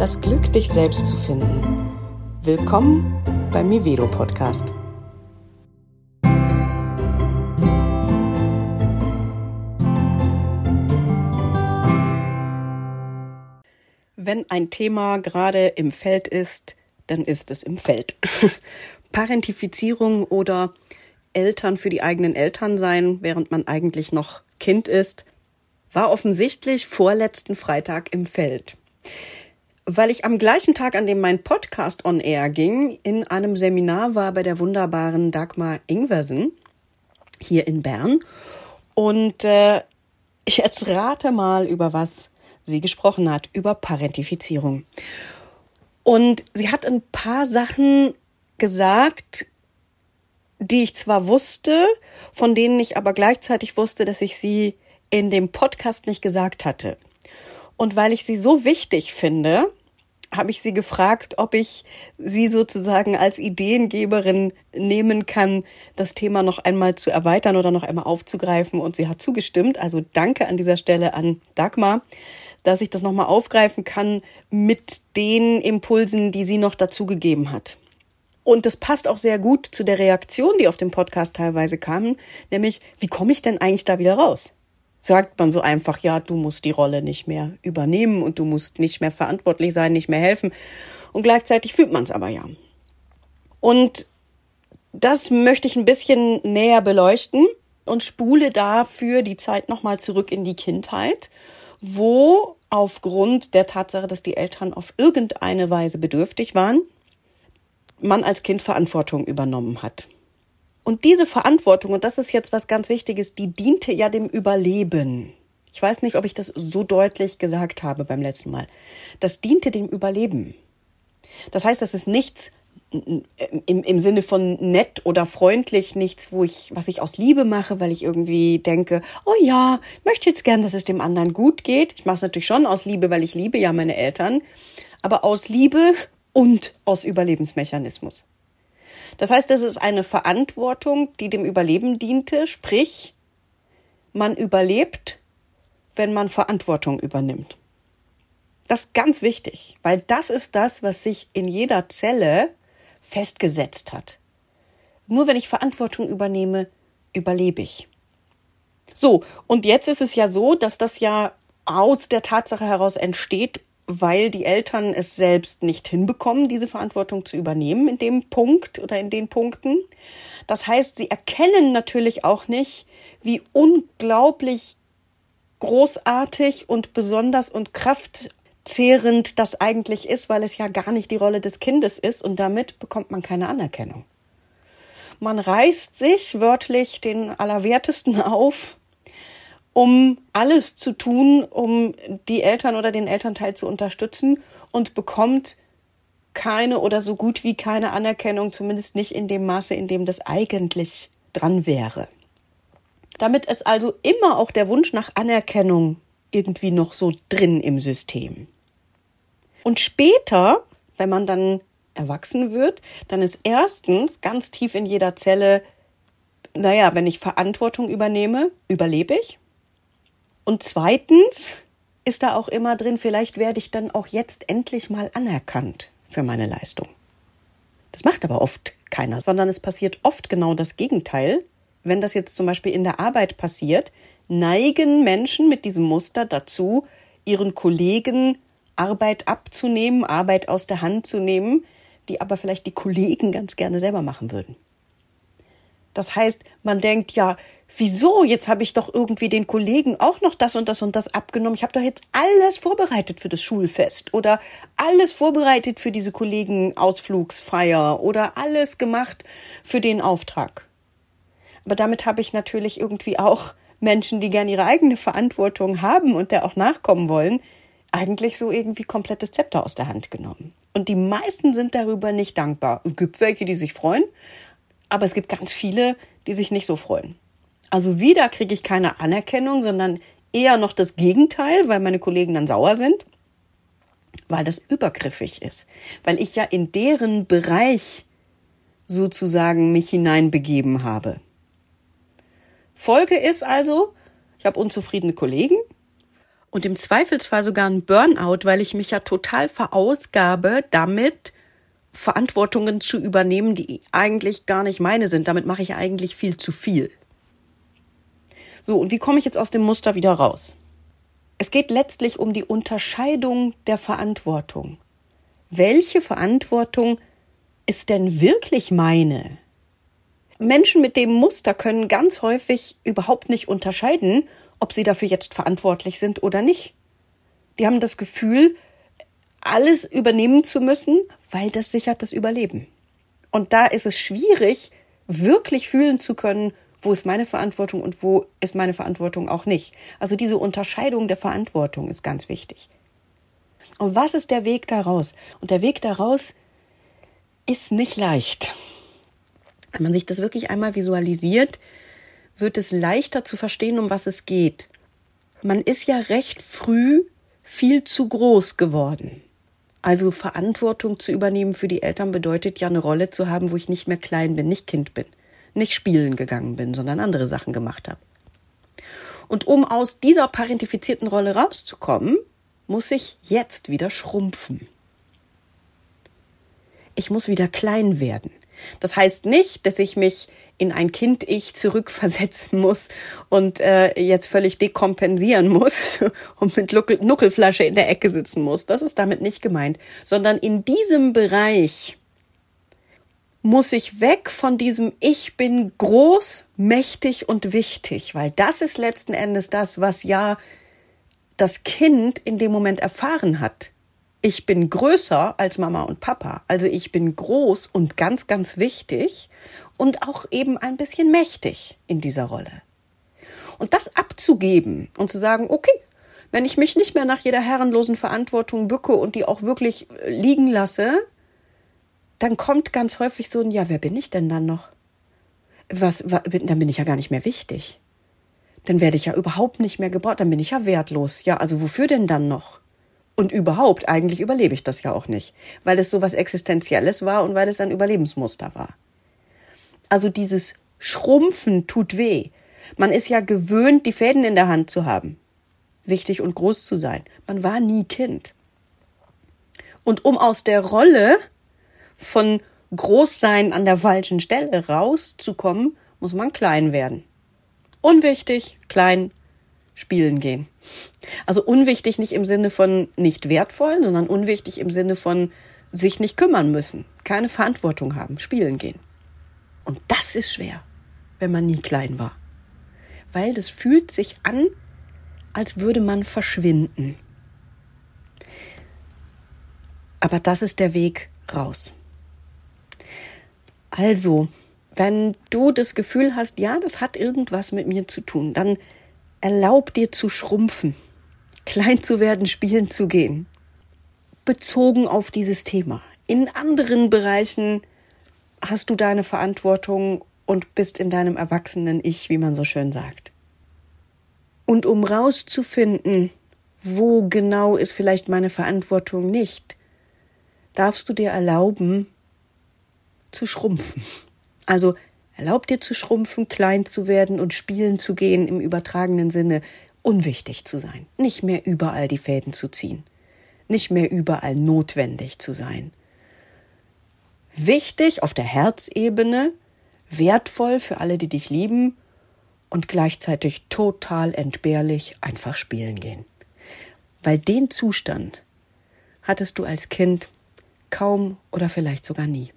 das Glück, dich selbst zu finden. Willkommen beim Mivedo Podcast. Wenn ein Thema gerade im Feld ist, dann ist es im Feld. Parentifizierung oder Eltern für die eigenen Eltern sein, während man eigentlich noch Kind ist, war offensichtlich vorletzten Freitag im Feld. Weil ich am gleichen Tag, an dem mein Podcast on air ging, in einem Seminar war bei der wunderbaren Dagmar Ingwersen hier in Bern. Und äh, jetzt rate mal, über was sie gesprochen hat, über Parentifizierung. Und sie hat ein paar Sachen gesagt, die ich zwar wusste, von denen ich aber gleichzeitig wusste, dass ich sie in dem Podcast nicht gesagt hatte. Und weil ich sie so wichtig finde, habe ich sie gefragt, ob ich sie sozusagen als Ideengeberin nehmen kann, das Thema noch einmal zu erweitern oder noch einmal aufzugreifen. Und sie hat zugestimmt. Also danke an dieser Stelle an Dagmar, dass ich das nochmal aufgreifen kann mit den Impulsen, die sie noch dazugegeben hat. Und das passt auch sehr gut zu der Reaktion, die auf dem Podcast teilweise kam, nämlich, wie komme ich denn eigentlich da wieder raus? Sagt man so einfach, ja, du musst die Rolle nicht mehr übernehmen und du musst nicht mehr verantwortlich sein, nicht mehr helfen. Und gleichzeitig fühlt man es aber ja. Und das möchte ich ein bisschen näher beleuchten und spule dafür die Zeit nochmal zurück in die Kindheit, wo aufgrund der Tatsache, dass die Eltern auf irgendeine Weise bedürftig waren, man als Kind Verantwortung übernommen hat. Und diese Verantwortung, und das ist jetzt was ganz Wichtiges, die diente ja dem Überleben. Ich weiß nicht, ob ich das so deutlich gesagt habe beim letzten Mal. Das diente dem Überleben. Das heißt, das ist nichts im, im Sinne von nett oder freundlich, nichts, wo ich, was ich aus Liebe mache, weil ich irgendwie denke, oh ja, möchte jetzt gern, dass es dem anderen gut geht. Ich mache es natürlich schon aus Liebe, weil ich liebe ja meine Eltern, aber aus Liebe und aus Überlebensmechanismus. Das heißt, es ist eine Verantwortung, die dem Überleben diente, sprich, man überlebt, wenn man Verantwortung übernimmt. Das ist ganz wichtig, weil das ist das, was sich in jeder Zelle festgesetzt hat. Nur wenn ich Verantwortung übernehme, überlebe ich. So, und jetzt ist es ja so, dass das ja aus der Tatsache heraus entsteht, weil die Eltern es selbst nicht hinbekommen, diese Verantwortung zu übernehmen in dem Punkt oder in den Punkten. Das heißt, sie erkennen natürlich auch nicht, wie unglaublich großartig und besonders und kraftzehrend das eigentlich ist, weil es ja gar nicht die Rolle des Kindes ist und damit bekommt man keine Anerkennung. Man reißt sich wörtlich den Allerwertesten auf um alles zu tun, um die Eltern oder den Elternteil zu unterstützen und bekommt keine oder so gut wie keine Anerkennung, zumindest nicht in dem Maße, in dem das eigentlich dran wäre. Damit ist also immer auch der Wunsch nach Anerkennung irgendwie noch so drin im System. Und später, wenn man dann erwachsen wird, dann ist erstens ganz tief in jeder Zelle, naja, wenn ich Verantwortung übernehme, überlebe ich. Und zweitens ist da auch immer drin, vielleicht werde ich dann auch jetzt endlich mal anerkannt für meine Leistung. Das macht aber oft keiner, sondern es passiert oft genau das Gegenteil. Wenn das jetzt zum Beispiel in der Arbeit passiert, neigen Menschen mit diesem Muster dazu, ihren Kollegen Arbeit abzunehmen, Arbeit aus der Hand zu nehmen, die aber vielleicht die Kollegen ganz gerne selber machen würden. Das heißt, man denkt, ja, wieso? Jetzt habe ich doch irgendwie den Kollegen auch noch das und das und das abgenommen. Ich habe doch jetzt alles vorbereitet für das Schulfest oder alles vorbereitet für diese Kollegenausflugsfeier oder alles gemacht für den Auftrag. Aber damit habe ich natürlich irgendwie auch Menschen, die gerne ihre eigene Verantwortung haben und der auch nachkommen wollen, eigentlich so irgendwie komplettes Zepter aus der Hand genommen. Und die meisten sind darüber nicht dankbar. Es gibt welche, die sich freuen, aber es gibt ganz viele, die sich nicht so freuen. Also wieder kriege ich keine Anerkennung, sondern eher noch das Gegenteil, weil meine Kollegen dann sauer sind, weil das übergriffig ist, weil ich ja in deren Bereich sozusagen mich hineinbegeben habe. Folge ist also, ich habe unzufriedene Kollegen und im Zweifelsfall sogar ein Burnout, weil ich mich ja total verausgabe, damit Verantwortungen zu übernehmen, die eigentlich gar nicht meine sind. Damit mache ich eigentlich viel zu viel. So, und wie komme ich jetzt aus dem Muster wieder raus? Es geht letztlich um die Unterscheidung der Verantwortung. Welche Verantwortung ist denn wirklich meine? Menschen mit dem Muster können ganz häufig überhaupt nicht unterscheiden, ob sie dafür jetzt verantwortlich sind oder nicht. Die haben das Gefühl, alles übernehmen zu müssen, weil das sichert das Überleben. Und da ist es schwierig, wirklich fühlen zu können, wo ist meine Verantwortung und wo ist meine Verantwortung auch nicht. Also diese Unterscheidung der Verantwortung ist ganz wichtig. Und was ist der Weg daraus? Und der Weg daraus ist nicht leicht. Wenn man sich das wirklich einmal visualisiert, wird es leichter zu verstehen, um was es geht. Man ist ja recht früh viel zu groß geworden. Also Verantwortung zu übernehmen für die Eltern bedeutet ja eine Rolle zu haben, wo ich nicht mehr klein bin, nicht Kind bin, nicht spielen gegangen bin, sondern andere Sachen gemacht habe. Und um aus dieser parentifizierten Rolle rauszukommen, muss ich jetzt wieder schrumpfen. Ich muss wieder klein werden. Das heißt nicht, dass ich mich in ein Kind-Ich zurückversetzen muss und äh, jetzt völlig dekompensieren muss und mit Nuckelflasche in der Ecke sitzen muss. Das ist damit nicht gemeint, sondern in diesem Bereich muss ich weg von diesem Ich bin groß, mächtig und wichtig, weil das ist letzten Endes das, was ja das Kind in dem Moment erfahren hat ich bin größer als Mama und Papa. Also ich bin groß und ganz, ganz wichtig und auch eben ein bisschen mächtig in dieser Rolle. Und das abzugeben und zu sagen, okay, wenn ich mich nicht mehr nach jeder herrenlosen Verantwortung bücke und die auch wirklich äh, liegen lasse, dann kommt ganz häufig so ein, ja, wer bin ich denn dann noch? Was, was, dann bin ich ja gar nicht mehr wichtig. Dann werde ich ja überhaupt nicht mehr gebraucht, dann bin ich ja wertlos. Ja, also wofür denn dann noch? Und überhaupt, eigentlich überlebe ich das ja auch nicht, weil es so was Existenzielles war und weil es ein Überlebensmuster war. Also dieses Schrumpfen tut weh. Man ist ja gewöhnt, die Fäden in der Hand zu haben, wichtig und groß zu sein. Man war nie Kind. Und um aus der Rolle von Großsein an der falschen Stelle rauszukommen, muss man klein werden. Unwichtig, klein, spielen gehen. Also unwichtig nicht im Sinne von nicht wertvoll, sondern unwichtig im Sinne von sich nicht kümmern müssen, keine Verantwortung haben, spielen gehen. Und das ist schwer, wenn man nie klein war. Weil das fühlt sich an, als würde man verschwinden. Aber das ist der Weg raus. Also, wenn du das Gefühl hast, ja, das hat irgendwas mit mir zu tun, dann Erlaub dir zu schrumpfen, klein zu werden, spielen zu gehen. Bezogen auf dieses Thema. In anderen Bereichen hast du deine Verantwortung und bist in deinem erwachsenen Ich, wie man so schön sagt. Und um rauszufinden, wo genau ist vielleicht meine Verantwortung nicht, darfst du dir erlauben, zu schrumpfen. Also Erlaub dir zu schrumpfen, klein zu werden und spielen zu gehen im übertragenen Sinne, unwichtig zu sein, nicht mehr überall die Fäden zu ziehen, nicht mehr überall notwendig zu sein. Wichtig auf der Herzebene, wertvoll für alle, die dich lieben und gleichzeitig total entbehrlich einfach spielen gehen. Weil den Zustand hattest du als Kind kaum oder vielleicht sogar nie.